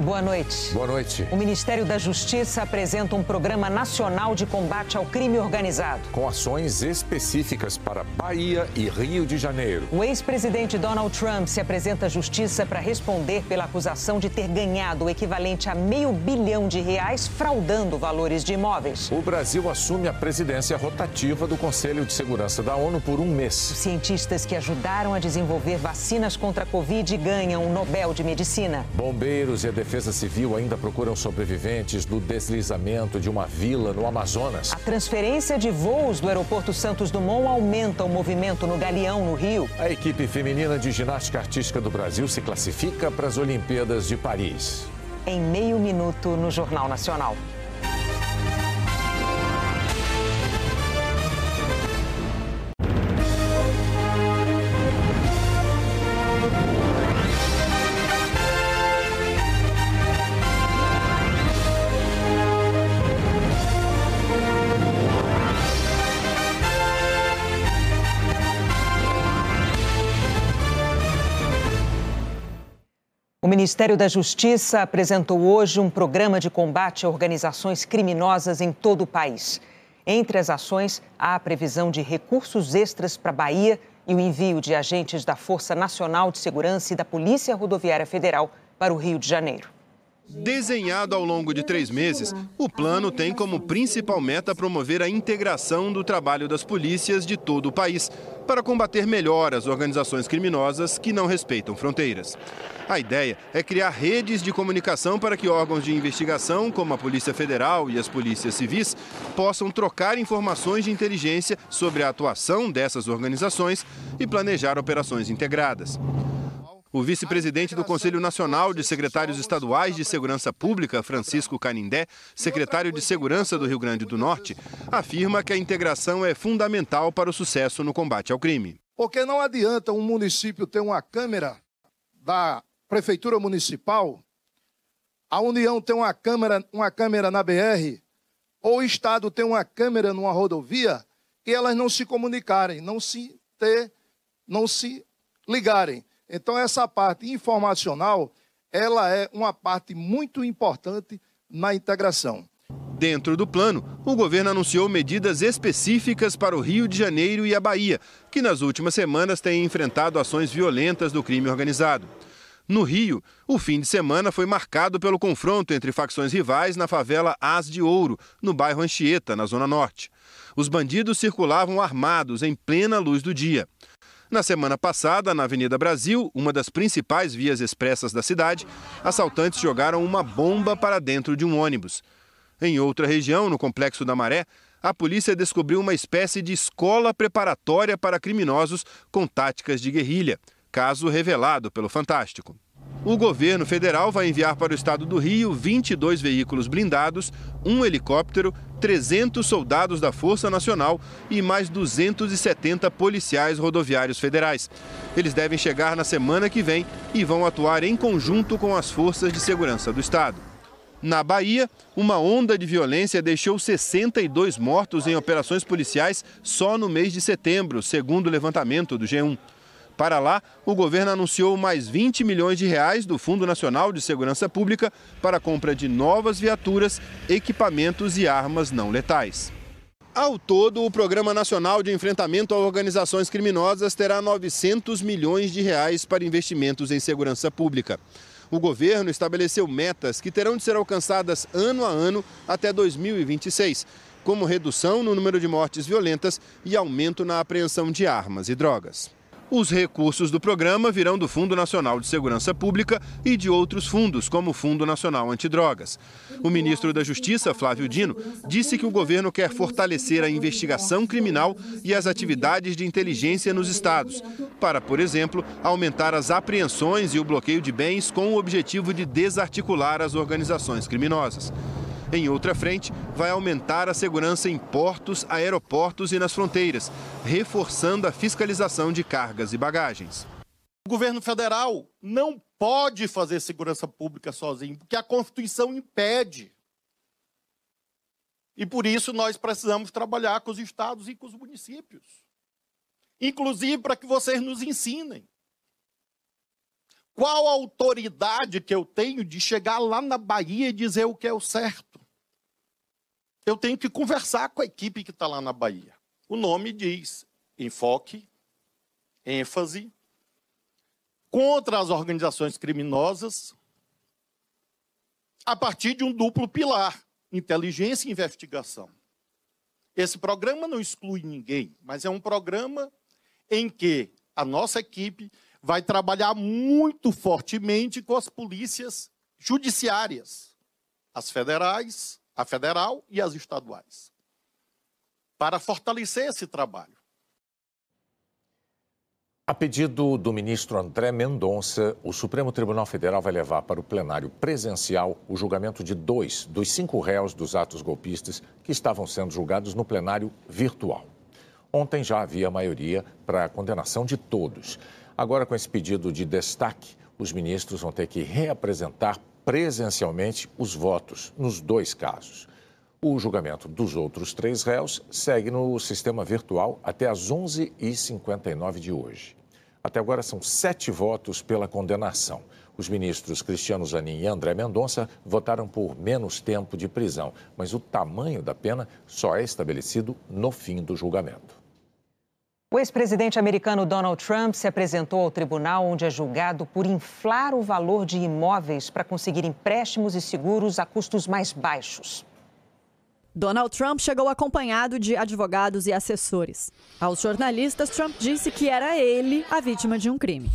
Boa noite. Boa noite. O Ministério da Justiça apresenta um programa nacional de combate ao crime organizado. Com ações específicas para Bahia e Rio de Janeiro. O ex-presidente Donald Trump se apresenta à Justiça para responder pela acusação de ter ganhado o equivalente a meio bilhão de reais fraudando valores de imóveis. O Brasil assume a presidência rotativa do Conselho de Segurança da ONU por um mês. Os cientistas que ajudaram a desenvolver vacinas contra a Covid ganham o Nobel de Medicina. Bombeiros e a Defesa Civil ainda procuram sobreviventes do deslizamento de uma vila no Amazonas. A transferência de voos do aeroporto Santos Dumont aumenta o movimento no Galeão, no Rio. A equipe feminina de ginástica artística do Brasil se classifica para as Olimpíadas de Paris. Em meio minuto no Jornal Nacional. Ministério da Justiça apresentou hoje um programa de combate a organizações criminosas em todo o país. Entre as ações, há a previsão de recursos extras para a Bahia e o envio de agentes da Força Nacional de Segurança e da Polícia Rodoviária Federal para o Rio de Janeiro. Desenhado ao longo de três meses, o plano tem como principal meta promover a integração do trabalho das polícias de todo o país para combater melhor as organizações criminosas que não respeitam fronteiras. A ideia é criar redes de comunicação para que órgãos de investigação, como a Polícia Federal e as polícias civis, possam trocar informações de inteligência sobre a atuação dessas organizações e planejar operações integradas. O vice-presidente do Conselho Nacional de Secretários Estaduais de Segurança Pública, Francisco Canindé, secretário de Segurança do Rio Grande do Norte, afirma que a integração é fundamental para o sucesso no combate ao crime. Porque não adianta um município ter uma câmera da Prefeitura Municipal, a União ter uma câmera, uma câmera na BR, ou o Estado ter uma câmera numa rodovia, e elas não se comunicarem, não se ter, não se ligarem. Então, essa parte informacional, ela é uma parte muito importante na integração. Dentro do plano, o governo anunciou medidas específicas para o Rio de Janeiro e a Bahia, que nas últimas semanas têm enfrentado ações violentas do crime organizado. No Rio, o fim de semana foi marcado pelo confronto entre facções rivais na favela As de Ouro, no bairro Anchieta, na Zona Norte. Os bandidos circulavam armados em plena luz do dia. Na semana passada, na Avenida Brasil, uma das principais vias expressas da cidade, assaltantes jogaram uma bomba para dentro de um ônibus. Em outra região, no Complexo da Maré, a polícia descobriu uma espécie de escola preparatória para criminosos com táticas de guerrilha, caso revelado pelo Fantástico. O governo federal vai enviar para o estado do Rio 22 veículos blindados, um helicóptero, 300 soldados da Força Nacional e mais 270 policiais rodoviários federais. Eles devem chegar na semana que vem e vão atuar em conjunto com as forças de segurança do estado. Na Bahia, uma onda de violência deixou 62 mortos em operações policiais só no mês de setembro, segundo o levantamento do G1. Para lá, o governo anunciou mais 20 milhões de reais do Fundo Nacional de Segurança Pública para a compra de novas viaturas, equipamentos e armas não letais. Ao todo, o Programa Nacional de Enfrentamento a Organizações Criminosas terá 900 milhões de reais para investimentos em segurança pública. O governo estabeleceu metas que terão de ser alcançadas ano a ano até 2026, como redução no número de mortes violentas e aumento na apreensão de armas e drogas. Os recursos do programa virão do Fundo Nacional de Segurança Pública e de outros fundos, como o Fundo Nacional Antidrogas. O ministro da Justiça, Flávio Dino, disse que o governo quer fortalecer a investigação criminal e as atividades de inteligência nos estados, para, por exemplo, aumentar as apreensões e o bloqueio de bens com o objetivo de desarticular as organizações criminosas. Em outra frente, vai aumentar a segurança em portos, aeroportos e nas fronteiras, reforçando a fiscalização de cargas e bagagens. O governo federal não pode fazer segurança pública sozinho, porque a Constituição impede. E por isso nós precisamos trabalhar com os estados e com os municípios. Inclusive para que vocês nos ensinem. Qual a autoridade que eu tenho de chegar lá na Bahia e dizer o que é o certo? Eu tenho que conversar com a equipe que está lá na Bahia. O nome diz enfoque, ênfase, contra as organizações criminosas, a partir de um duplo pilar: inteligência e investigação. Esse programa não exclui ninguém, mas é um programa em que a nossa equipe vai trabalhar muito fortemente com as polícias judiciárias, as federais, a federal e as estaduais, para fortalecer esse trabalho. A pedido do ministro André Mendonça, o Supremo Tribunal Federal vai levar para o plenário presencial o julgamento de dois dos cinco réus dos atos golpistas que estavam sendo julgados no plenário virtual. Ontem já havia maioria para a condenação de todos. Agora, com esse pedido de destaque, os ministros vão ter que reapresentar presencialmente os votos nos dois casos. O julgamento dos outros três réus segue no sistema virtual até às 11h59 de hoje. Até agora são sete votos pela condenação. Os ministros Cristiano Zanin e André Mendonça votaram por menos tempo de prisão, mas o tamanho da pena só é estabelecido no fim do julgamento. O ex-presidente americano Donald Trump se apresentou ao tribunal onde é julgado por inflar o valor de imóveis para conseguir empréstimos e seguros a custos mais baixos. Donald Trump chegou acompanhado de advogados e assessores. Aos jornalistas, Trump disse que era ele a vítima de um crime.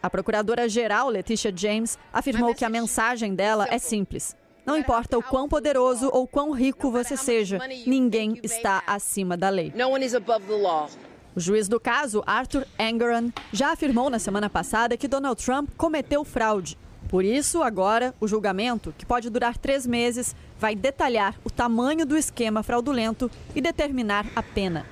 A procuradora-geral, Letitia James, afirmou que a mensagem dela é simples. Não importa o quão poderoso ou quão rico você seja, ninguém está acima da lei. O juiz do caso, Arthur Engeran, já afirmou na semana passada que Donald Trump cometeu fraude por isso, agora, o julgamento, que pode durar três meses, vai detalhar o tamanho do esquema fraudulento e determinar a pena.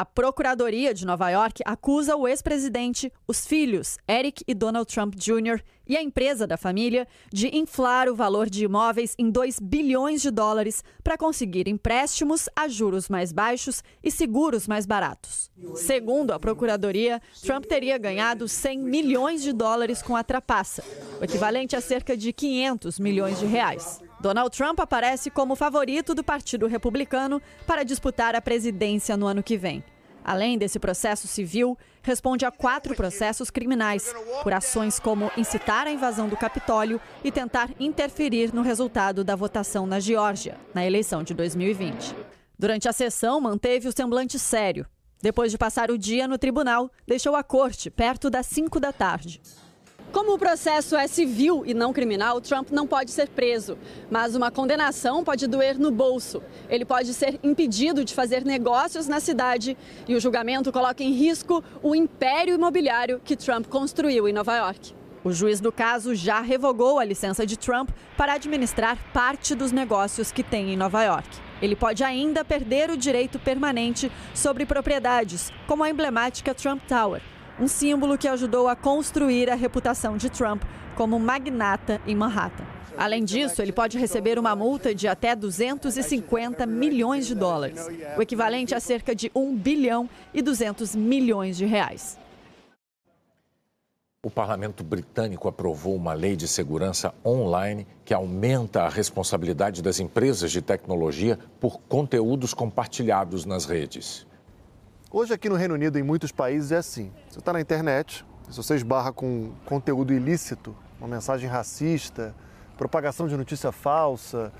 A Procuradoria de Nova York acusa o ex-presidente, os filhos Eric e Donald Trump Jr. e a empresa da família de inflar o valor de imóveis em 2 bilhões de dólares para conseguir empréstimos a juros mais baixos e seguros mais baratos. Segundo a Procuradoria, Trump teria ganhado 100 milhões de dólares com a trapaça, o equivalente a cerca de 500 milhões de reais. Donald Trump aparece como favorito do Partido Republicano para disputar a presidência no ano que vem. Além desse processo civil, responde a quatro processos criminais, por ações como incitar a invasão do Capitólio e tentar interferir no resultado da votação na Geórgia, na eleição de 2020. Durante a sessão, manteve o semblante sério. Depois de passar o dia no tribunal, deixou a corte perto das 5 da tarde. Como o processo é civil e não criminal, Trump não pode ser preso, mas uma condenação pode doer no bolso. Ele pode ser impedido de fazer negócios na cidade e o julgamento coloca em risco o império imobiliário que Trump construiu em Nova York. O juiz do caso já revogou a licença de Trump para administrar parte dos negócios que tem em Nova York. Ele pode ainda perder o direito permanente sobre propriedades, como a emblemática Trump Tower, um símbolo que ajudou a construir a reputação de Trump como magnata em Manhattan. Além disso, ele pode receber uma multa de até 250 milhões de dólares, o equivalente a cerca de 1 bilhão e 200 milhões de reais. O parlamento britânico aprovou uma lei de segurança online que aumenta a responsabilidade das empresas de tecnologia por conteúdos compartilhados nas redes. Hoje aqui no Reino Unido, em muitos países, é assim. Você está na internet, se você esbarra com conteúdo ilícito, uma mensagem racista, propagação de notícia falsa,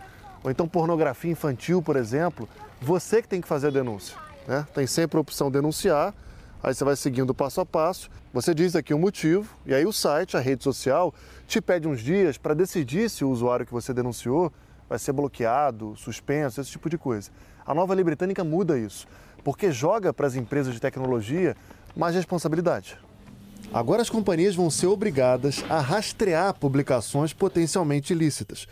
ou então pornografia infantil, por exemplo, você que tem que fazer a denúncia. Né? Tem sempre a opção denunciar, aí você vai seguindo passo a passo, você diz aqui o motivo, e aí o site, a rede social, te pede uns dias para decidir se o usuário que você denunciou vai ser bloqueado, suspenso, esse tipo de coisa. A nova lei britânica muda isso porque joga para as empresas de tecnologia mais responsabilidade. Agora as companhias vão ser obrigadas a rastrear publicações potencialmente ilícitas,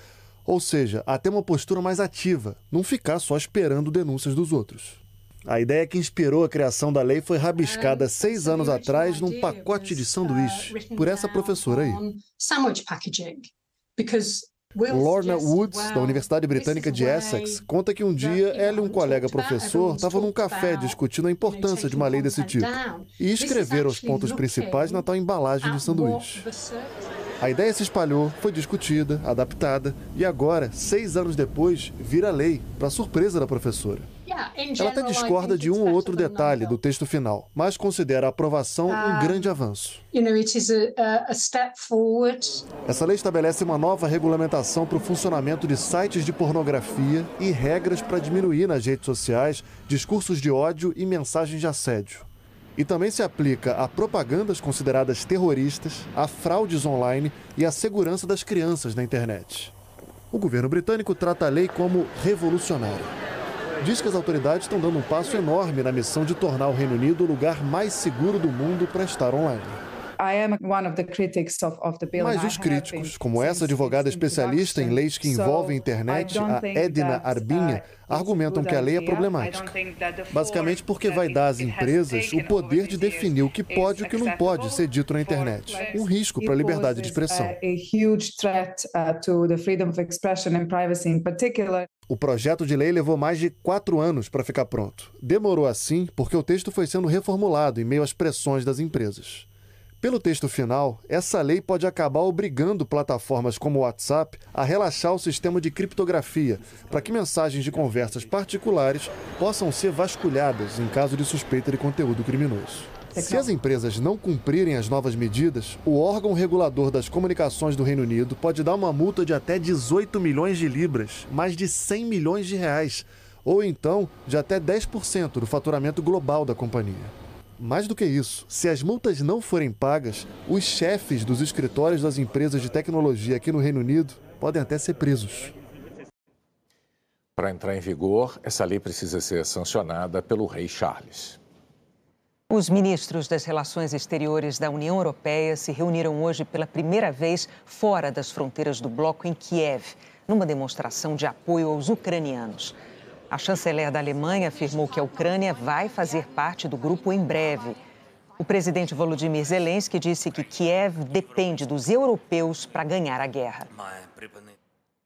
ou seja, a ter uma postura mais ativa, não ficar só esperando denúncias dos outros. A ideia que inspirou a criação da lei foi rabiscada seis anos atrás num pacote de sanduíche por essa professora aí. Lorna Woods, da Universidade Britânica de Essex, conta que um dia ela e um colega professor estavam num café discutindo a importância de uma lei desse tipo e escreveram os pontos principais na tal embalagem de sanduíche. A ideia se espalhou, foi discutida, adaptada e agora, seis anos depois, vira lei, para surpresa da professora. Ela até discorda de um ou outro detalhe do texto final, mas considera a aprovação um grande avanço. Essa lei estabelece uma nova regulamentação para o funcionamento de sites de pornografia e regras para diminuir nas redes sociais discursos de ódio e mensagens de assédio. E também se aplica a propagandas consideradas terroristas, a fraudes online e a segurança das crianças na internet. O governo britânico trata a lei como revolucionária diz que as autoridades estão dando um passo enorme na missão de tornar o Reino Unido o lugar mais seguro do mundo para estar online. Mas os críticos, como essa advogada especialista em leis que envolvem a internet, a Edna Arbinha, argumentam que a lei é problemática. Basicamente porque vai dar às empresas o poder de definir o que pode e o que não pode ser dito na internet. Um risco para a liberdade de expressão. O projeto de lei levou mais de quatro anos para ficar pronto. Demorou assim porque o texto foi sendo reformulado em meio às pressões das empresas. Pelo texto final, essa lei pode acabar obrigando plataformas como o WhatsApp a relaxar o sistema de criptografia para que mensagens de conversas particulares possam ser vasculhadas em caso de suspeita de conteúdo criminoso. Se as empresas não cumprirem as novas medidas, o órgão regulador das comunicações do Reino Unido pode dar uma multa de até 18 milhões de libras, mais de 100 milhões de reais, ou então de até 10% do faturamento global da companhia. Mais do que isso, se as multas não forem pagas, os chefes dos escritórios das empresas de tecnologia aqui no Reino Unido podem até ser presos. Para entrar em vigor, essa lei precisa ser sancionada pelo rei Charles. Os ministros das Relações Exteriores da União Europeia se reuniram hoje pela primeira vez fora das fronteiras do bloco em Kiev, numa demonstração de apoio aos ucranianos. A chanceler da Alemanha afirmou que a Ucrânia vai fazer parte do grupo em breve. O presidente Volodymyr Zelensky disse que Kiev depende dos europeus para ganhar a guerra.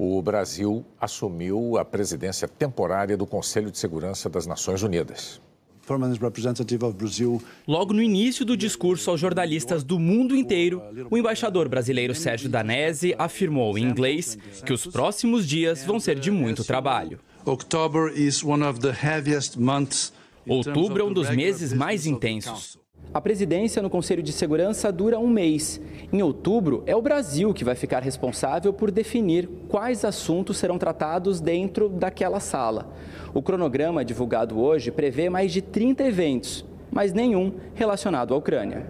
O Brasil assumiu a presidência temporária do Conselho de Segurança das Nações Unidas. Logo no início do discurso aos jornalistas do mundo inteiro, o embaixador brasileiro Sérgio Danese afirmou em inglês que os próximos dias vão ser de muito trabalho. Outubro é um dos meses mais intensos. A presidência no Conselho de Segurança dura um mês. Em outubro, é o Brasil que vai ficar responsável por definir quais assuntos serão tratados dentro daquela sala. O cronograma divulgado hoje prevê mais de 30 eventos, mas nenhum relacionado à Ucrânia.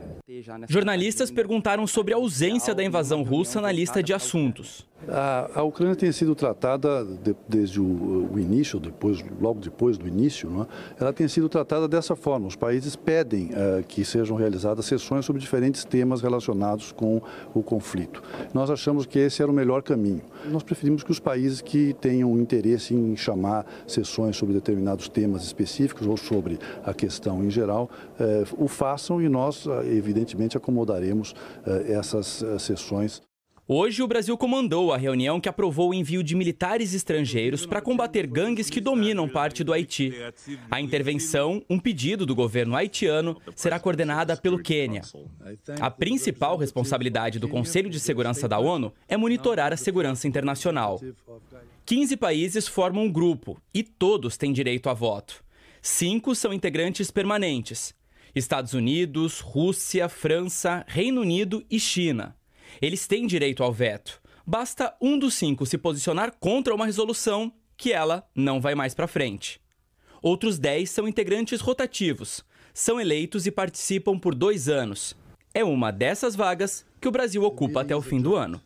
Jornalistas perguntaram sobre a ausência da invasão russa na lista de assuntos. A, a Ucrânia tem sido tratada de, desde o, o, início, depois, logo depois do início, é? ela tem sido tratada dessa forma. Os países pedem uh, que sejam realizadas sessões sobre diferentes temas relacionados com o conflito. Nós achamos que esse era o melhor caminho. Nós preferimos que os países que tenham interesse em chamar sessões sobre determinados temas específicos ou sobre a questão em geral, uh, o façam e nós, uh, evidentemente, acomodaremos essas sessões. Hoje, o Brasil comandou a reunião que aprovou o envio de militares estrangeiros para combater gangues que dominam parte do Haiti. A intervenção, um pedido do governo haitiano, será coordenada pelo Quênia. A principal responsabilidade do Conselho de Segurança da ONU é monitorar a segurança internacional. 15 países formam um grupo e todos têm direito a voto. Cinco são integrantes permanentes: Estados Unidos, Rússia, França, Reino Unido e China. Eles têm direito ao veto. Basta um dos cinco se posicionar contra uma resolução que ela não vai mais para frente. Outros dez são integrantes rotativos. São eleitos e participam por dois anos. É uma dessas vagas que o Brasil ocupa até o fim do ano.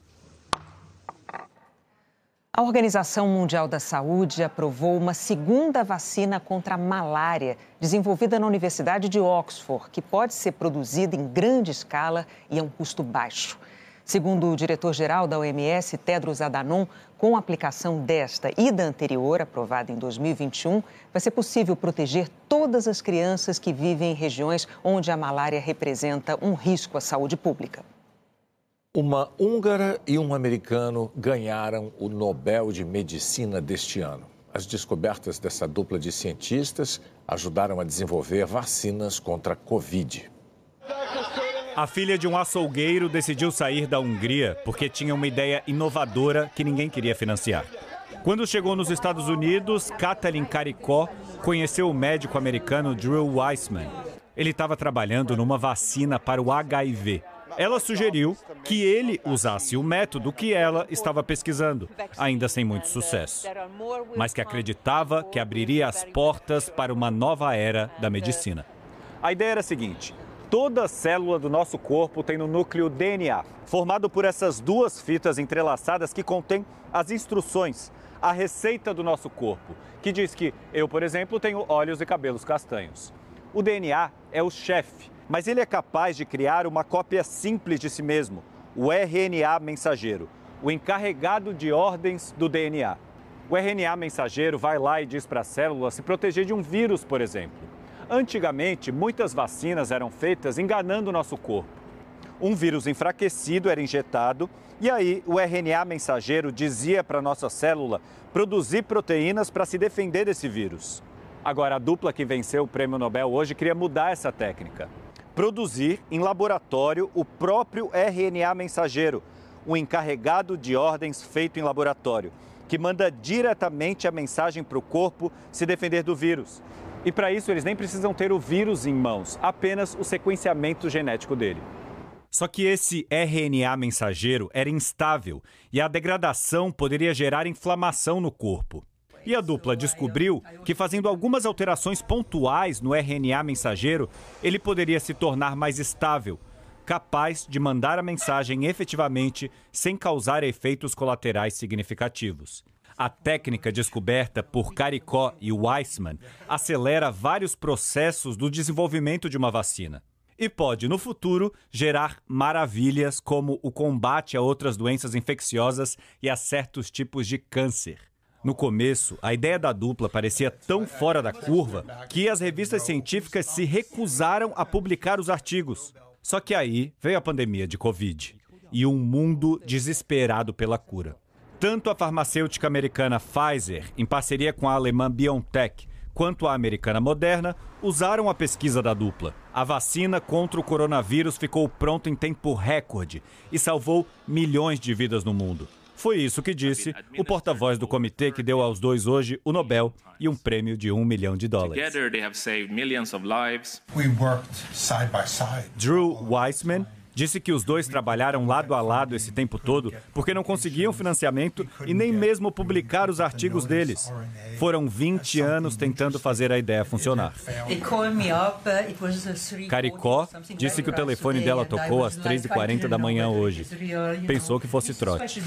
A Organização Mundial da Saúde aprovou uma segunda vacina contra a malária, desenvolvida na Universidade de Oxford, que pode ser produzida em grande escala e a um custo baixo. Segundo o diretor-geral da OMS, Tedros Adhanom, com a aplicação desta e da anterior, aprovada em 2021, vai ser possível proteger todas as crianças que vivem em regiões onde a malária representa um risco à saúde pública. Uma húngara e um americano ganharam o Nobel de Medicina deste ano. As descobertas dessa dupla de cientistas ajudaram a desenvolver vacinas contra a Covid. A filha de um açougueiro decidiu sair da Hungria porque tinha uma ideia inovadora que ninguém queria financiar. Quando chegou nos Estados Unidos, Katalin Caricó conheceu o médico americano Drew Weissman. Ele estava trabalhando numa vacina para o HIV ela sugeriu que ele usasse o método que ela estava pesquisando, ainda sem muito sucesso, mas que acreditava que abriria as portas para uma nova era da medicina. A ideia era a seguinte: toda célula do nosso corpo tem no núcleo DNA, formado por essas duas fitas entrelaçadas que contêm as instruções, a receita do nosso corpo, que diz que eu, por exemplo, tenho olhos e cabelos castanhos. O DNA é o chefe mas ele é capaz de criar uma cópia simples de si mesmo, o RNA mensageiro, o encarregado de ordens do DNA. O RNA mensageiro vai lá e diz para a célula se proteger de um vírus, por exemplo. Antigamente, muitas vacinas eram feitas enganando o nosso corpo. Um vírus enfraquecido era injetado e aí o RNA mensageiro dizia para nossa célula produzir proteínas para se defender desse vírus. Agora, a dupla que venceu o prêmio Nobel hoje queria mudar essa técnica produzir em laboratório o próprio RNA mensageiro, um encarregado de ordens feito em laboratório, que manda diretamente a mensagem para o corpo se defender do vírus. E para isso eles nem precisam ter o vírus em mãos, apenas o sequenciamento genético dele. Só que esse RNA mensageiro era instável e a degradação poderia gerar inflamação no corpo. E a dupla descobriu que fazendo algumas alterações pontuais no RNA mensageiro, ele poderia se tornar mais estável, capaz de mandar a mensagem efetivamente sem causar efeitos colaterais significativos. A técnica descoberta por Caricó e Weissman acelera vários processos do desenvolvimento de uma vacina e pode, no futuro, gerar maravilhas como o combate a outras doenças infecciosas e a certos tipos de câncer. No começo, a ideia da dupla parecia tão fora da curva que as revistas científicas se recusaram a publicar os artigos. Só que aí veio a pandemia de Covid e um mundo desesperado pela cura. Tanto a farmacêutica americana Pfizer, em parceria com a alemã BioNTech, quanto a americana Moderna usaram a pesquisa da dupla. A vacina contra o coronavírus ficou pronta em tempo recorde e salvou milhões de vidas no mundo. Foi isso que disse o porta-voz do comitê que deu aos dois hoje o Nobel e um prêmio de um milhão de dólares. Drew Weissman Disse que os dois trabalharam lado a lado esse tempo todo porque não conseguiam financiamento e nem mesmo publicar os artigos deles. Foram 20 anos tentando fazer a ideia funcionar. Caricó disse que o telefone dela tocou às 3h40 da manhã hoje. Pensou que fosse trote.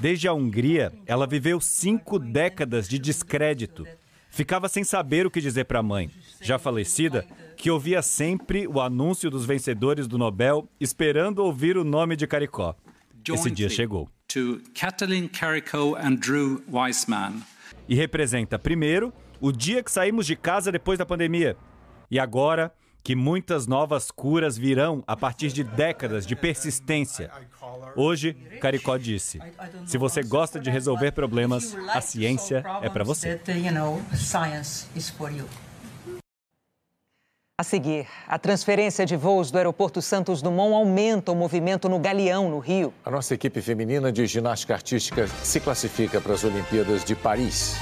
Desde a Hungria, ela viveu cinco décadas de descrédito. Ficava sem saber o que dizer para a mãe, já falecida, que ouvia sempre o anúncio dos vencedores do Nobel, esperando ouvir o nome de Caricó. Esse dia chegou. E representa, primeiro, o dia que saímos de casa depois da pandemia. E agora, que muitas novas curas virão a partir de décadas de persistência. Hoje, Caricó disse: se você gosta de resolver problemas, a ciência é para você. A seguir, a transferência de voos do aeroporto Santos Dumont aumenta o movimento no Galeão, no Rio. A nossa equipe feminina de ginástica artística se classifica para as Olimpíadas de Paris.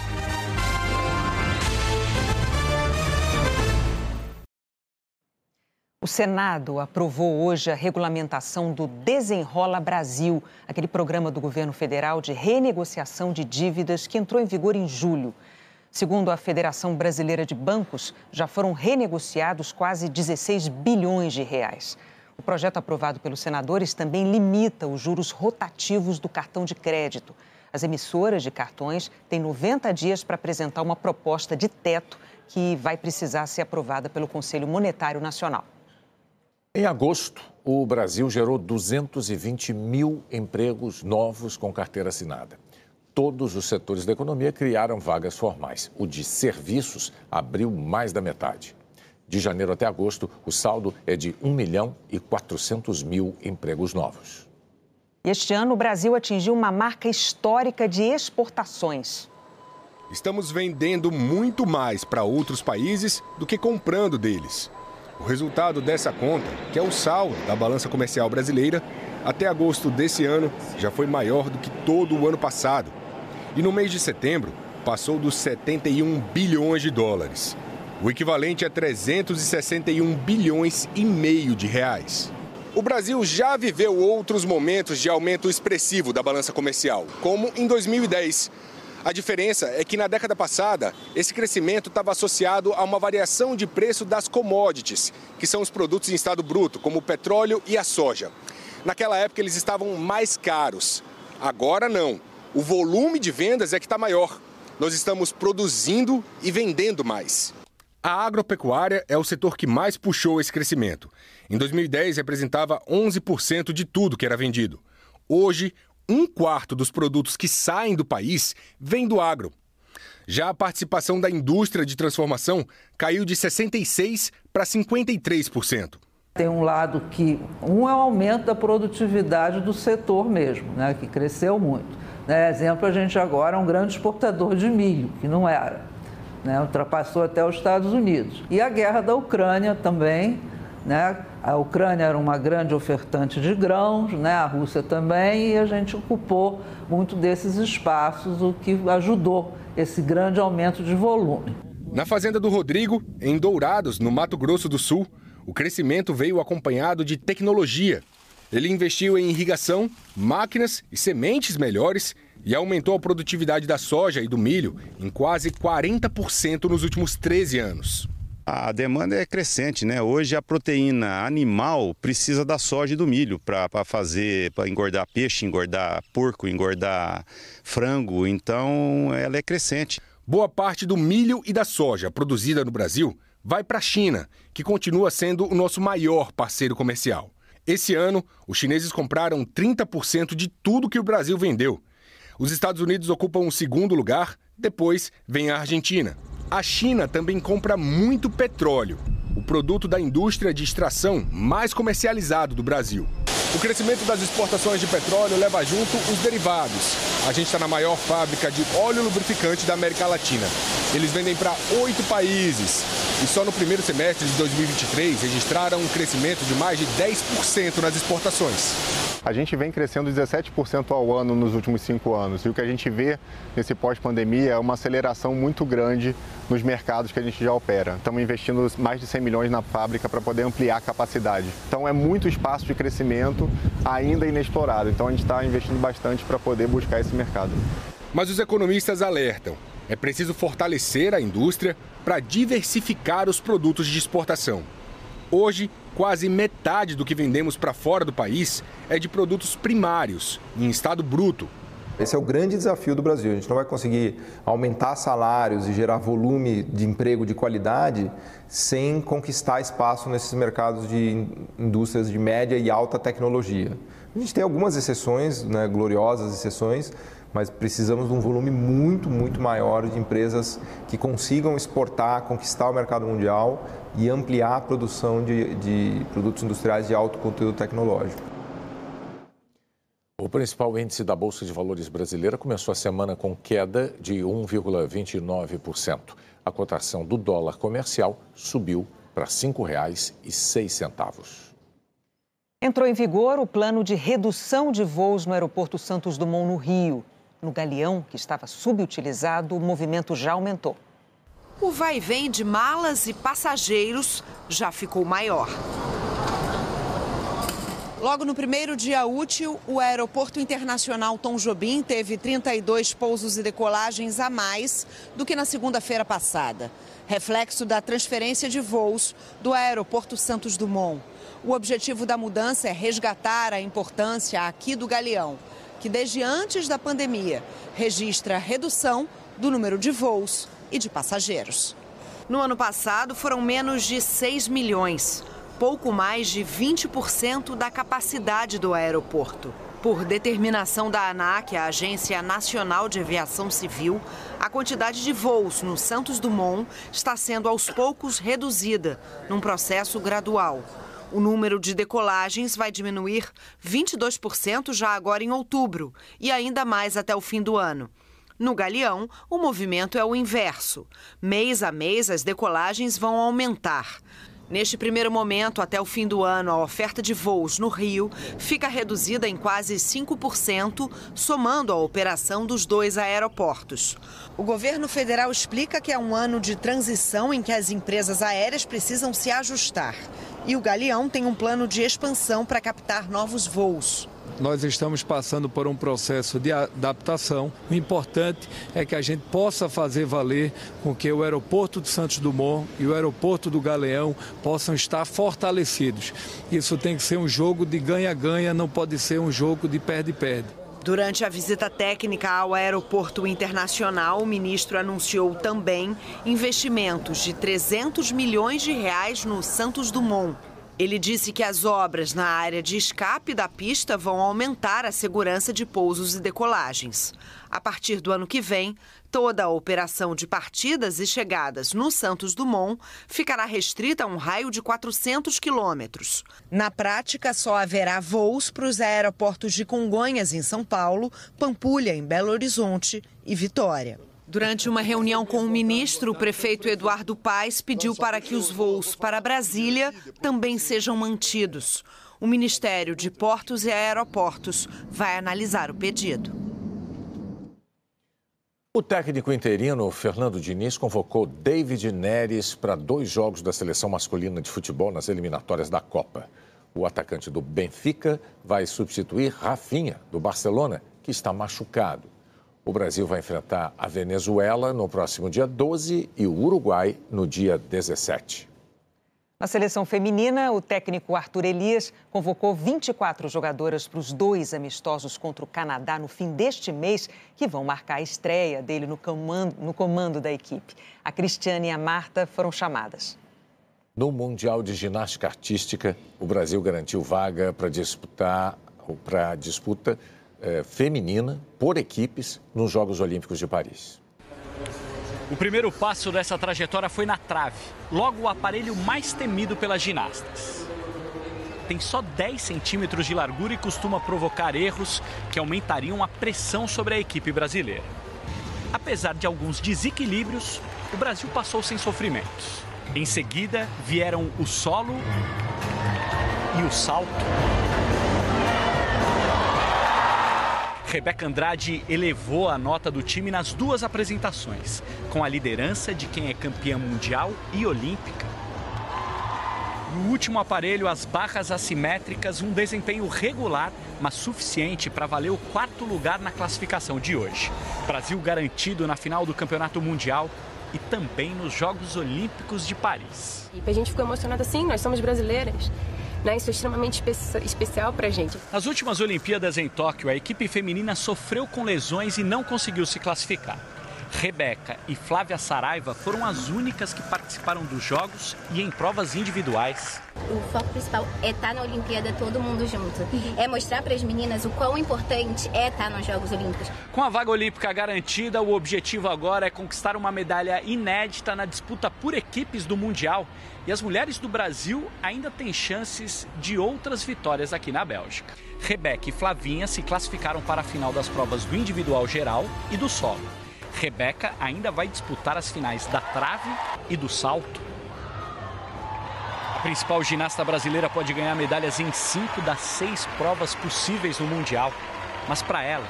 O Senado aprovou hoje a regulamentação do Desenrola Brasil, aquele programa do governo federal de renegociação de dívidas que entrou em vigor em julho. Segundo a Federação Brasileira de Bancos, já foram renegociados quase 16 bilhões de reais. O projeto aprovado pelos senadores também limita os juros rotativos do cartão de crédito. As emissoras de cartões têm 90 dias para apresentar uma proposta de teto que vai precisar ser aprovada pelo Conselho Monetário Nacional. Em agosto, o Brasil gerou 220 mil empregos novos com carteira assinada todos os setores da economia criaram vagas formais. O de serviços abriu mais da metade. De janeiro até agosto, o saldo é de 1 milhão e 400 mil empregos novos. Este ano, o Brasil atingiu uma marca histórica de exportações. Estamos vendendo muito mais para outros países do que comprando deles. O resultado dessa conta, que é o saldo da balança comercial brasileira, até agosto desse ano já foi maior do que todo o ano passado. E no mês de setembro, passou dos 71 bilhões de dólares. O equivalente a 361 bilhões e meio de reais. O Brasil já viveu outros momentos de aumento expressivo da balança comercial, como em 2010 a diferença é que na década passada, esse crescimento estava associado a uma variação de preço das commodities, que são os produtos em estado bruto, como o petróleo e a soja. Naquela época eles estavam mais caros. Agora não. O volume de vendas é que está maior. Nós estamos produzindo e vendendo mais. A agropecuária é o setor que mais puxou esse crescimento. Em 2010 representava 11% de tudo que era vendido. Hoje, um quarto dos produtos que saem do país vem do agro. Já a participação da indústria de transformação caiu de 66% para 53%. Tem um lado que, um é o aumento da produtividade do setor mesmo, né, que cresceu muito. Né, exemplo, a gente agora é um grande exportador de milho, que não era. Né, ultrapassou até os Estados Unidos. E a guerra da Ucrânia também né? A Ucrânia era uma grande ofertante de grãos, né? a Rússia também, e a gente ocupou muito desses espaços, o que ajudou esse grande aumento de volume. Na fazenda do Rodrigo, em Dourados, no Mato Grosso do Sul, o crescimento veio acompanhado de tecnologia. Ele investiu em irrigação, máquinas e sementes melhores e aumentou a produtividade da soja e do milho em quase 40% nos últimos 13 anos. A demanda é crescente, né? Hoje a proteína animal precisa da soja e do milho para fazer, para engordar peixe, engordar porco, engordar frango, então ela é crescente. Boa parte do milho e da soja produzida no Brasil vai para a China, que continua sendo o nosso maior parceiro comercial. Esse ano, os chineses compraram 30% de tudo que o Brasil vendeu. Os Estados Unidos ocupam o segundo lugar, depois vem a Argentina. A China também compra muito petróleo, o produto da indústria de extração mais comercializado do Brasil. O crescimento das exportações de petróleo leva junto os derivados. A gente está na maior fábrica de óleo lubrificante da América Latina. Eles vendem para oito países. E só no primeiro semestre de 2023 registraram um crescimento de mais de 10% nas exportações. A gente vem crescendo 17% ao ano nos últimos cinco anos. E o que a gente vê nesse pós-pandemia é uma aceleração muito grande nos mercados que a gente já opera. Estamos investindo mais de 100 milhões na fábrica para poder ampliar a capacidade. Então é muito espaço de crescimento ainda inexplorado. Então a gente está investindo bastante para poder buscar esse mercado. Mas os economistas alertam. É preciso fortalecer a indústria para diversificar os produtos de exportação. Hoje, quase metade do que vendemos para fora do país é de produtos primários, em estado bruto. Esse é o grande desafio do Brasil. A gente não vai conseguir aumentar salários e gerar volume de emprego de qualidade sem conquistar espaço nesses mercados de indústrias de média e alta tecnologia. A gente tem algumas exceções, né, gloriosas exceções, mas precisamos de um volume muito, muito maior de empresas que consigam exportar, conquistar o mercado mundial e ampliar a produção de, de produtos industriais de alto conteúdo tecnológico. O principal índice da Bolsa de Valores brasileira começou a semana com queda de 1,29%. A cotação do dólar comercial subiu para R$ 5,06. Entrou em vigor o plano de redução de voos no Aeroporto Santos Dumont, no Rio. No Galeão, que estava subutilizado, o movimento já aumentou. O vai e vem de malas e passageiros já ficou maior. Logo no primeiro dia útil, o Aeroporto Internacional Tom Jobim teve 32 pousos e decolagens a mais do que na segunda-feira passada. Reflexo da transferência de voos do Aeroporto Santos Dumont. O objetivo da mudança é resgatar a importância aqui do Galeão, que desde antes da pandemia registra redução do número de voos e de passageiros. No ano passado, foram menos de 6 milhões pouco mais de 20% da capacidade do aeroporto. Por determinação da ANAC, a Agência Nacional de Aviação Civil, a quantidade de voos no Santos Dumont está sendo aos poucos reduzida, num processo gradual. O número de decolagens vai diminuir 22% já agora em outubro e ainda mais até o fim do ano. No Galeão, o movimento é o inverso. Mês a mês, as decolagens vão aumentar. Neste primeiro momento, até o fim do ano, a oferta de voos no Rio fica reduzida em quase 5%, somando a operação dos dois aeroportos. O governo federal explica que é um ano de transição em que as empresas aéreas precisam se ajustar. E o Galeão tem um plano de expansão para captar novos voos nós estamos passando por um processo de adaptação. O importante é que a gente possa fazer valer com que o aeroporto de Santos Dumont e o aeroporto do Galeão possam estar fortalecidos. Isso tem que ser um jogo de ganha-ganha, não pode ser um jogo de perde-perde. Durante a visita técnica ao aeroporto internacional, o ministro anunciou também investimentos de 300 milhões de reais no Santos Dumont. Ele disse que as obras na área de escape da pista vão aumentar a segurança de pousos e decolagens. A partir do ano que vem, toda a operação de partidas e chegadas no Santos Dumont ficará restrita a um raio de 400 quilômetros. Na prática, só haverá voos para os aeroportos de Congonhas, em São Paulo, Pampulha, em Belo Horizonte e Vitória. Durante uma reunião com o ministro, o prefeito Eduardo Paes pediu para que os voos para Brasília também sejam mantidos. O Ministério de Portos e Aeroportos vai analisar o pedido. O técnico interino Fernando Diniz convocou David Neres para dois jogos da seleção masculina de futebol nas eliminatórias da Copa. O atacante do Benfica vai substituir Rafinha, do Barcelona, que está machucado. O Brasil vai enfrentar a Venezuela no próximo dia 12 e o Uruguai no dia 17. Na seleção feminina, o técnico Arthur Elias convocou 24 jogadoras para os dois amistosos contra o Canadá no fim deste mês, que vão marcar a estreia dele no comando, no comando da equipe. A Cristiane e a Marta foram chamadas. No Mundial de Ginástica Artística, o Brasil garantiu vaga para disputar para disputa eh, feminina por equipes nos Jogos Olímpicos de Paris. O primeiro passo dessa trajetória foi na trave, logo o aparelho mais temido pelas ginastas. Tem só 10 centímetros de largura e costuma provocar erros que aumentariam a pressão sobre a equipe brasileira. Apesar de alguns desequilíbrios, o Brasil passou sem sofrimentos. Em seguida, vieram o solo e o salto. Rebeca Andrade elevou a nota do time nas duas apresentações, com a liderança de quem é campeã mundial e olímpica. No último aparelho, as barras assimétricas, um desempenho regular, mas suficiente para valer o quarto lugar na classificação de hoje. Brasil garantido na final do Campeonato Mundial e também nos Jogos Olímpicos de Paris. E a gente ficou emocionado assim, nós somos brasileiras. Né? Isso é extremamente espe especial para a gente. Nas últimas Olimpíadas em Tóquio, a equipe feminina sofreu com lesões e não conseguiu se classificar. Rebeca e Flávia Saraiva foram as únicas que participaram dos Jogos e em provas individuais. O foco principal é estar tá na Olimpíada todo mundo junto. É mostrar para as meninas o quão importante é estar tá nos Jogos Olímpicos. Com a vaga olímpica garantida, o objetivo agora é conquistar uma medalha inédita na disputa por equipes do Mundial. E as mulheres do Brasil ainda têm chances de outras vitórias aqui na Bélgica. Rebeca e Flavinha se classificaram para a final das provas do individual geral e do solo. Rebeca ainda vai disputar as finais da trave e do salto. A principal ginasta brasileira pode ganhar medalhas em cinco das seis provas possíveis no Mundial. Mas para ela,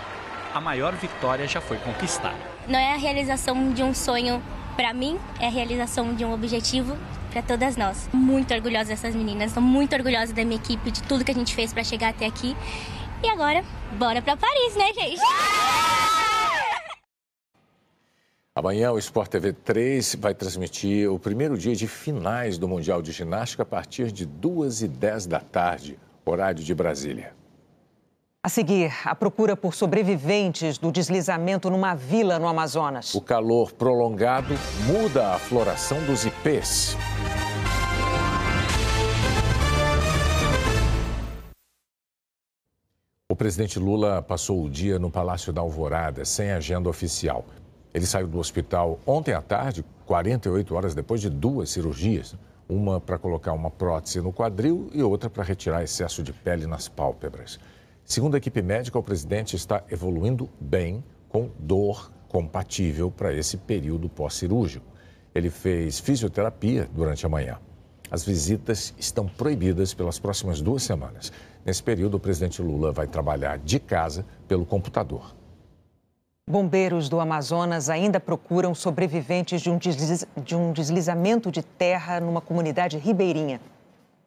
a maior vitória já foi conquistada. Não é a realização de um sonho para mim, é a realização de um objetivo para todas nós. Muito orgulhosa dessas meninas, estou muito orgulhosa da minha equipe, de tudo que a gente fez para chegar até aqui. E agora, bora para Paris, né, gente? Amanhã o Sport TV 3 vai transmitir o primeiro dia de finais do Mundial de Ginástica a partir de 2h10 da tarde, horário de Brasília. A seguir, a procura por sobreviventes do deslizamento numa vila no Amazonas. O calor prolongado muda a floração dos ipês. O presidente Lula passou o dia no Palácio da Alvorada, sem agenda oficial. Ele saiu do hospital ontem à tarde, 48 horas depois de duas cirurgias. Uma para colocar uma prótese no quadril e outra para retirar excesso de pele nas pálpebras. Segundo a equipe médica, o presidente está evoluindo bem, com dor compatível para esse período pós-cirúrgico. Ele fez fisioterapia durante a manhã. As visitas estão proibidas pelas próximas duas semanas. Nesse período, o presidente Lula vai trabalhar de casa pelo computador. Bombeiros do Amazonas ainda procuram sobreviventes de um, desliz... de um deslizamento de terra numa comunidade ribeirinha.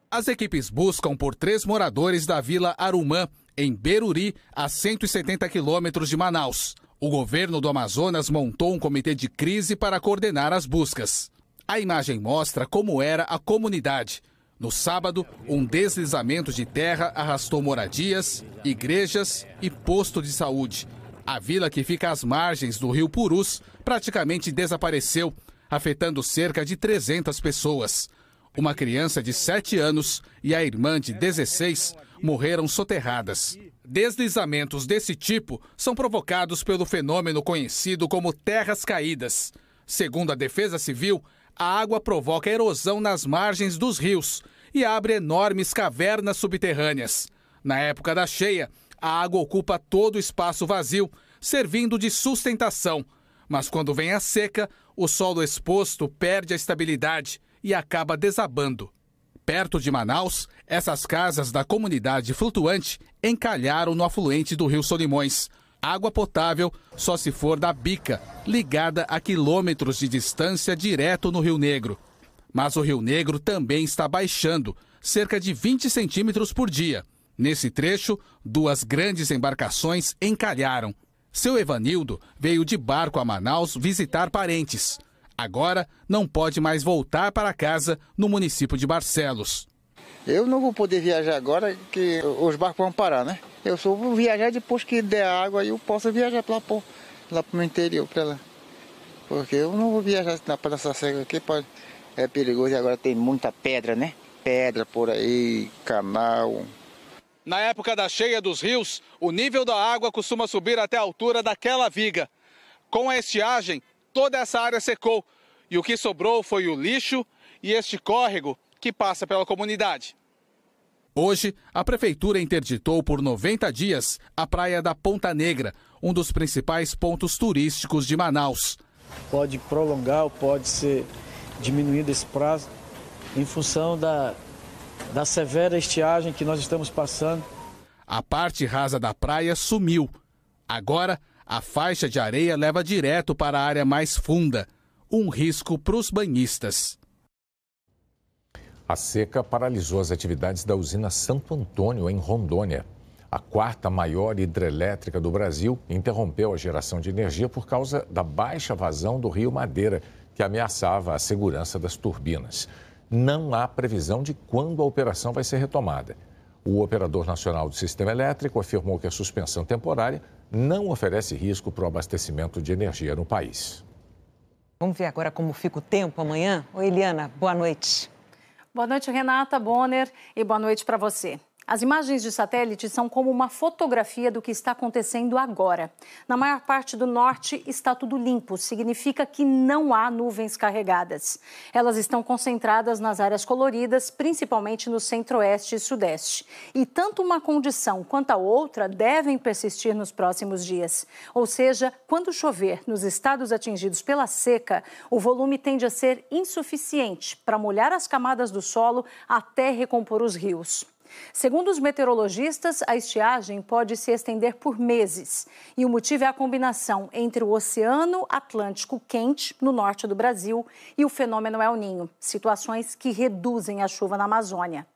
As equipes buscam por três moradores da vila Arumã, em Beruri, a 170 quilômetros de Manaus. O governo do Amazonas montou um comitê de crise para coordenar as buscas. A imagem mostra como era a comunidade. No sábado, um deslizamento de terra arrastou moradias, igrejas e posto de saúde. A vila que fica às margens do rio Purus praticamente desapareceu, afetando cerca de 300 pessoas. Uma criança de 7 anos e a irmã de 16 morreram soterradas. Deslizamentos desse tipo são provocados pelo fenômeno conhecido como terras caídas. Segundo a Defesa Civil, a água provoca erosão nas margens dos rios e abre enormes cavernas subterrâneas. Na época da cheia, a água ocupa todo o espaço vazio, servindo de sustentação. Mas quando vem a seca, o solo exposto perde a estabilidade e acaba desabando. Perto de Manaus, essas casas da comunidade flutuante encalharam no afluente do rio Solimões. Água potável só se for da bica, ligada a quilômetros de distância direto no Rio Negro. Mas o Rio Negro também está baixando, cerca de 20 centímetros por dia. Nesse trecho, duas grandes embarcações encalharam. Seu Evanildo veio de barco a Manaus visitar parentes. Agora não pode mais voltar para casa no município de Barcelos. Eu não vou poder viajar agora, que os barcos vão parar, né? Eu só vou viajar depois que der água e eu posso viajar lá para lá o interior, para lá. Porque eu não vou viajar na Praça Cega aqui, pode, é perigoso e agora tem muita pedra, né? Pedra por aí, canal. Na época da cheia dos rios, o nível da água costuma subir até a altura daquela viga. Com a estiagem, toda essa área secou e o que sobrou foi o lixo e este córrego que passa pela comunidade. Hoje, a prefeitura interditou por 90 dias a praia da Ponta Negra, um dos principais pontos turísticos de Manaus. Pode prolongar ou pode ser diminuído esse prazo em função da, da severa estiagem que nós estamos passando. A parte rasa da praia sumiu. Agora, a faixa de areia leva direto para a área mais funda. Um risco para os banhistas. A seca paralisou as atividades da usina Santo Antônio, em Rondônia. A quarta maior hidrelétrica do Brasil interrompeu a geração de energia por causa da baixa vazão do rio Madeira, que ameaçava a segurança das turbinas. Não há previsão de quando a operação vai ser retomada. O operador nacional do sistema elétrico afirmou que a suspensão temporária não oferece risco para o abastecimento de energia no país. Vamos ver agora como fica o tempo amanhã? Oi, Eliana, boa noite. Boa noite, Renata Bonner, e boa noite para você. As imagens de satélite são como uma fotografia do que está acontecendo agora. Na maior parte do norte está tudo limpo, significa que não há nuvens carregadas. Elas estão concentradas nas áreas coloridas, principalmente no centro-oeste e sudeste. E tanto uma condição quanto a outra devem persistir nos próximos dias. Ou seja, quando chover nos estados atingidos pela seca, o volume tende a ser insuficiente para molhar as camadas do solo até recompor os rios. Segundo os meteorologistas, a estiagem pode se estender por meses. E o motivo é a combinação entre o Oceano Atlântico quente, no norte do Brasil, e o fenômeno El Ninho, situações que reduzem a chuva na Amazônia.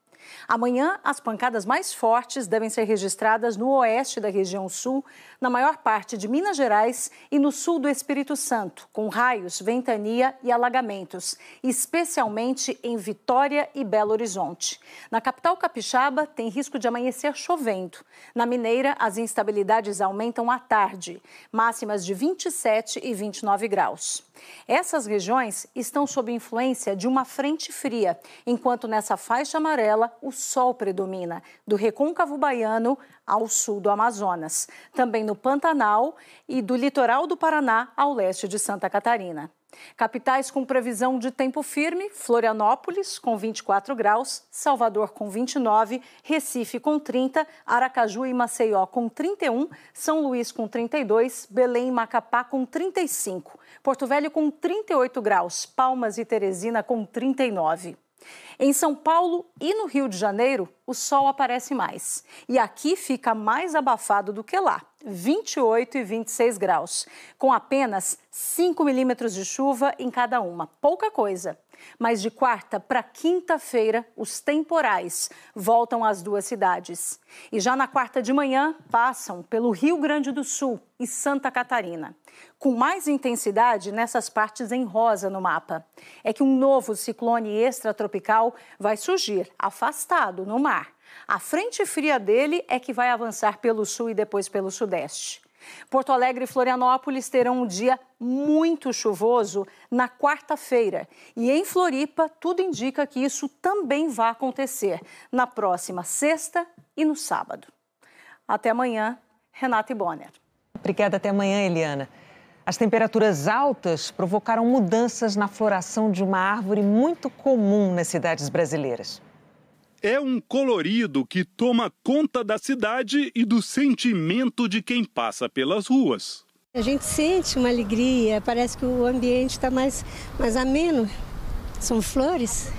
Amanhã, as pancadas mais fortes devem ser registradas no oeste da região sul, na maior parte de Minas Gerais e no sul do Espírito Santo, com raios, ventania e alagamentos, especialmente em Vitória e Belo Horizonte. Na capital capixaba, tem risco de amanhecer chovendo. Na Mineira, as instabilidades aumentam à tarde, máximas de 27 e 29 graus. Essas regiões estão sob influência de uma frente fria, enquanto nessa faixa amarela o sol predomina, do recôncavo baiano ao sul do Amazonas, também no Pantanal e do litoral do Paraná ao leste de Santa Catarina. Capitais com previsão de tempo firme: Florianópolis, com 24 graus, Salvador, com 29, Recife, com 30, Aracaju e Maceió, com 31, São Luís, com 32, Belém e Macapá, com 35, Porto Velho, com 38 graus, Palmas e Teresina, com 39. Em São Paulo e no Rio de Janeiro, o sol aparece mais. E aqui fica mais abafado do que lá, 28 e 26 graus, com apenas 5 milímetros de chuva em cada uma. Pouca coisa. Mas de quarta para quinta-feira, os temporais voltam às duas cidades. E já na quarta de manhã, passam pelo Rio Grande do Sul e Santa Catarina. Com mais intensidade nessas partes em rosa no mapa. É que um novo ciclone extratropical vai surgir, afastado no mar. A frente fria dele é que vai avançar pelo sul e depois pelo sudeste. Porto Alegre e Florianópolis terão um dia muito chuvoso na quarta-feira. E em Floripa, tudo indica que isso também vai acontecer na próxima sexta e no sábado. Até amanhã, Renata e Bonner. Obrigada, até amanhã, Eliana. As temperaturas altas provocaram mudanças na floração de uma árvore muito comum nas cidades brasileiras é um colorido que toma conta da cidade e do sentimento de quem passa pelas ruas. A gente sente uma alegria, parece que o ambiente está mais, mais ameno. São flores,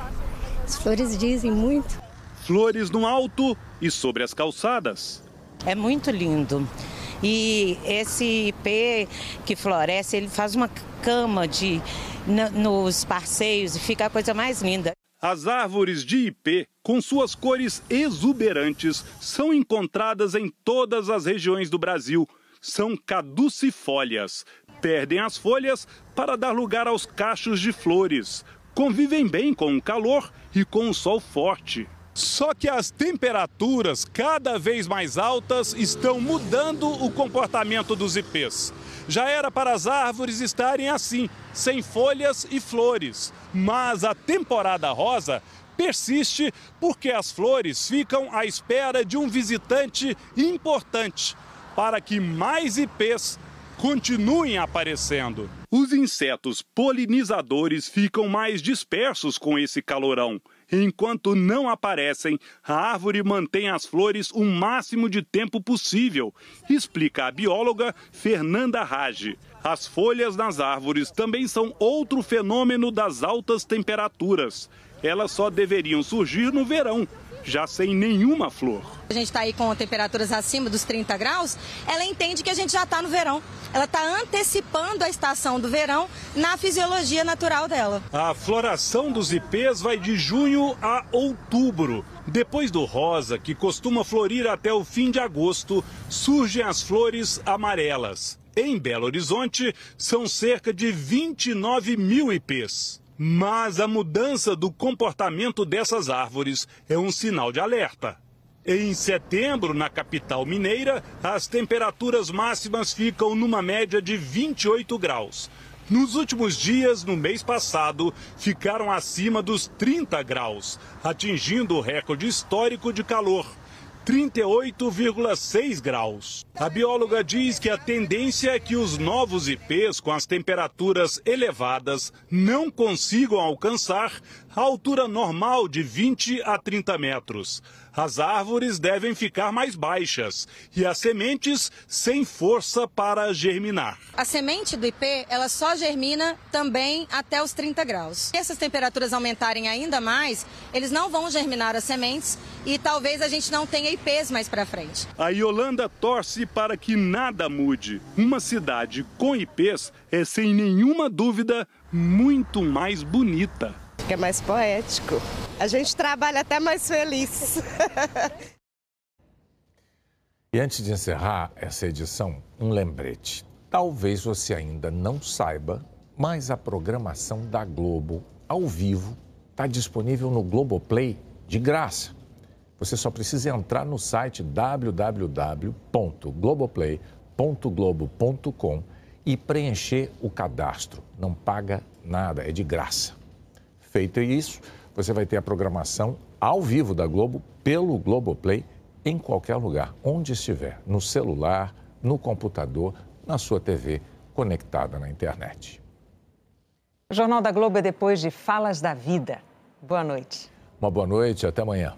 as flores dizem muito. Flores no alto e sobre as calçadas. É muito lindo. E esse ipê que floresce, ele faz uma cama de, nos passeios e fica a coisa mais linda. As árvores de ipê, com suas cores exuberantes, são encontradas em todas as regiões do Brasil. São caducifólias. Perdem as folhas para dar lugar aos cachos de flores. Convivem bem com o calor e com o sol forte. Só que as temperaturas cada vez mais altas estão mudando o comportamento dos ipês. Já era para as árvores estarem assim, sem folhas e flores. Mas a temporada rosa persiste porque as flores ficam à espera de um visitante importante para que mais ipês continuem aparecendo. Os insetos polinizadores ficam mais dispersos com esse calorão. Enquanto não aparecem, a árvore mantém as flores o máximo de tempo possível, explica a bióloga Fernanda Rage. As folhas nas árvores também são outro fenômeno das altas temperaturas. Elas só deveriam surgir no verão, já sem nenhuma flor. A gente está aí com temperaturas acima dos 30 graus, ela entende que a gente já está no verão. Ela está antecipando a estação do verão na fisiologia natural dela. A floração dos ipês vai de junho a outubro. Depois do rosa, que costuma florir até o fim de agosto, surgem as flores amarelas. Em Belo Horizonte, são cerca de 29 mil ipês. Mas a mudança do comportamento dessas árvores é um sinal de alerta. Em setembro, na capital mineira, as temperaturas máximas ficam numa média de 28 graus. Nos últimos dias, no mês passado, ficaram acima dos 30 graus, atingindo o recorde histórico de calor. 38,6 graus. A bióloga diz que a tendência é que os novos IPs com as temperaturas elevadas não consigam alcançar a altura normal de 20 a 30 metros as árvores devem ficar mais baixas e as sementes sem força para germinar. A semente do IP, ela só germina também até os 30 graus. Se essas temperaturas aumentarem ainda mais, eles não vão germinar as sementes e talvez a gente não tenha IPs mais para frente. A Yolanda torce para que nada mude. Uma cidade com IPs é sem nenhuma dúvida muito mais bonita é mais poético. A gente trabalha até mais feliz. e antes de encerrar essa edição, um lembrete. Talvez você ainda não saiba, mas a programação da Globo ao vivo está disponível no Globoplay de graça. Você só precisa entrar no site www.globoplay.globo.com e preencher o cadastro. Não paga nada, é de graça. Feito isso, você vai ter a programação ao vivo da Globo pelo Globoplay em qualquer lugar, onde estiver, no celular, no computador, na sua TV conectada na internet. O Jornal da Globo é depois de Falas da Vida. Boa noite. Uma boa noite, até amanhã.